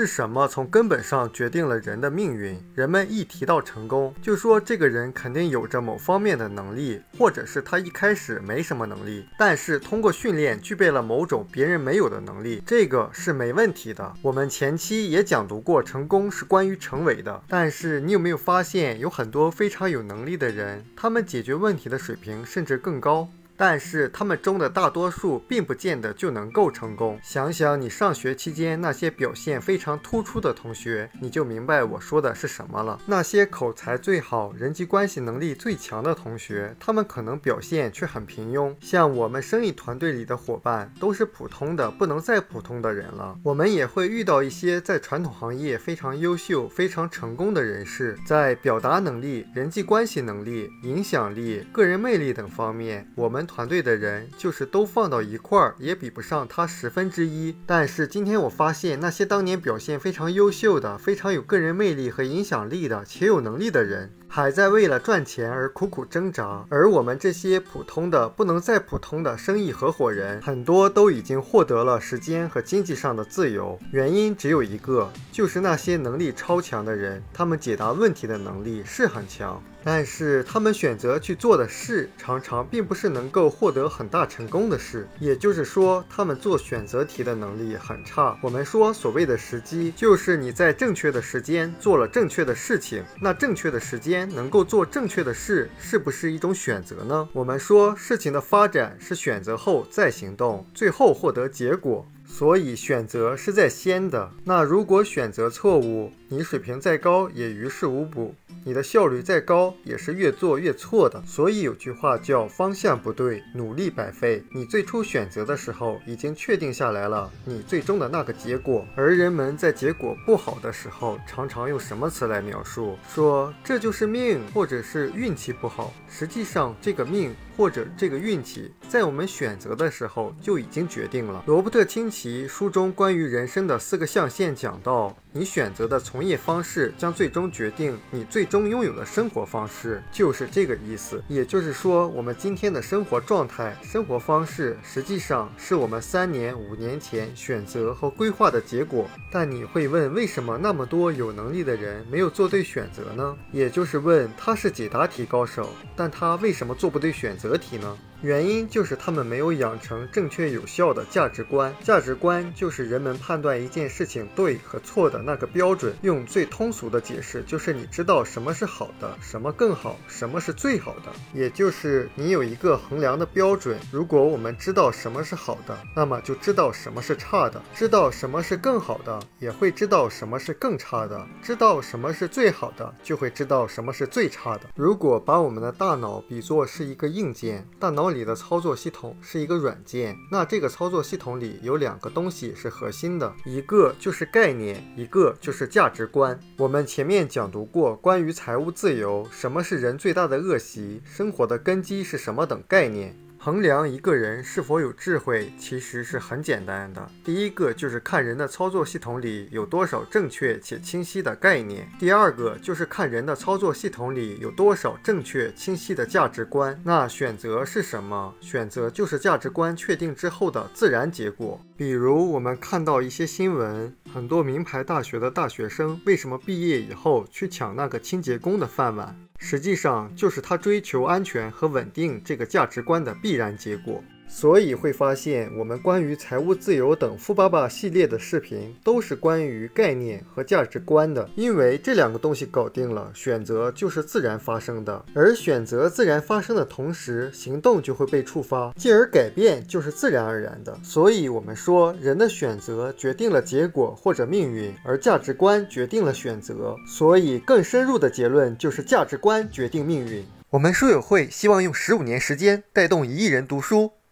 是什么从根本上决定了人的命运？人们一提到成功，就说这个人肯定有着某方面的能力，或者是他一开始没什么能力，但是通过训练具备了某种别人没有的能力，这个是没问题的。我们前期也讲读过，成功是关于成为的。但是你有没有发现，有很多非常有能力的人，他们解决问题的水平甚至更高？但是他们中的大多数并不见得就能够成功。想想你上学期间那些表现非常突出的同学，你就明白我说的是什么了。那些口才最好、人际关系能力最强的同学，他们可能表现却很平庸。像我们生意团队里的伙伴，都是普通的不能再普通的人了。我们也会遇到一些在传统行业非常优秀、非常成功的人士，在表达能力、人际关系能力、影响力、个人魅力等方面，我们。团队的人就是都放到一块儿，也比不上他十分之一。但是今天我发现，那些当年表现非常优秀的、非常有个人魅力和影响力的且有能力的人。还在为了赚钱而苦苦挣扎，而我们这些普通的不能再普通的生意合伙人，很多都已经获得了时间和经济上的自由。原因只有一个，就是那些能力超强的人，他们解答问题的能力是很强，但是他们选择去做的事，常常并不是能够获得很大成功的事。也就是说，他们做选择题的能力很差。我们说所谓的时机，就是你在正确的时间做了正确的事情，那正确的时间。能够做正确的事，是不是一种选择呢？我们说事情的发展是选择后再行动，最后获得结果，所以选择是在先的。那如果选择错误，你水平再高也于事无补。你的效率再高，也是越做越错的。所以有句话叫“方向不对，努力白费”。你最初选择的时候，已经确定下来了你最终的那个结果。而人们在结果不好的时候，常常用什么词来描述？说这就是命，或者是运气不好。实际上，这个命。或者这个运气，在我们选择的时候就已经决定了。罗伯特清崎书中关于人生的四个象限讲到，你选择的从业方式将最终决定你最终拥有的生活方式，就是这个意思。也就是说，我们今天的生活状态、生活方式，实际上是我们三年、五年前选择和规划的结果。但你会问，为什么那么多有能力的人没有做对选择呢？也就是问，他是解答题高手，但他为什么做不对选择？题呢？原因就是他们没有养成正确有效的价值观。价值观就是人们判断一件事情对和错的那个标准。用最通俗的解释，就是你知道什么是好的，什么更好，什么是最好的，也就是你有一个衡量的标准。如果我们知道什么是好的，那么就知道什么是差的；知道什么是更好的，也会知道什么是更差的；知道什么是最好的，就会知道什么是最差的。如果把我们的大脑比作是一个硬件，大脑。里的操作系统是一个软件，那这个操作系统里有两个东西是核心的，一个就是概念，一个就是价值观。我们前面讲读过关于财务自由，什么是人最大的恶习，生活的根基是什么等概念。衡量一个人是否有智慧，其实是很简单的。第一个就是看人的操作系统里有多少正确且清晰的概念；第二个就是看人的操作系统里有多少正确清晰的价值观。那选择是什么？选择就是价值观确定之后的自然结果。比如我们看到一些新闻，很多名牌大学的大学生为什么毕业以后去抢那个清洁工的饭碗？实际上就是他追求安全和稳定这个价值观的必然结果。所以会发现，我们关于财务自由等富爸爸系列的视频都是关于概念和价值观的。因为这两个东西搞定了，选择就是自然发生的。而选择自然发生的同时，行动就会被触发，进而改变就是自然而然的。所以，我们说人的选择决定了结果或者命运，而价值观决定了选择。所以，更深入的结论就是价值观决定命运。我们书友会希望用十五年时间带动一亿人读书。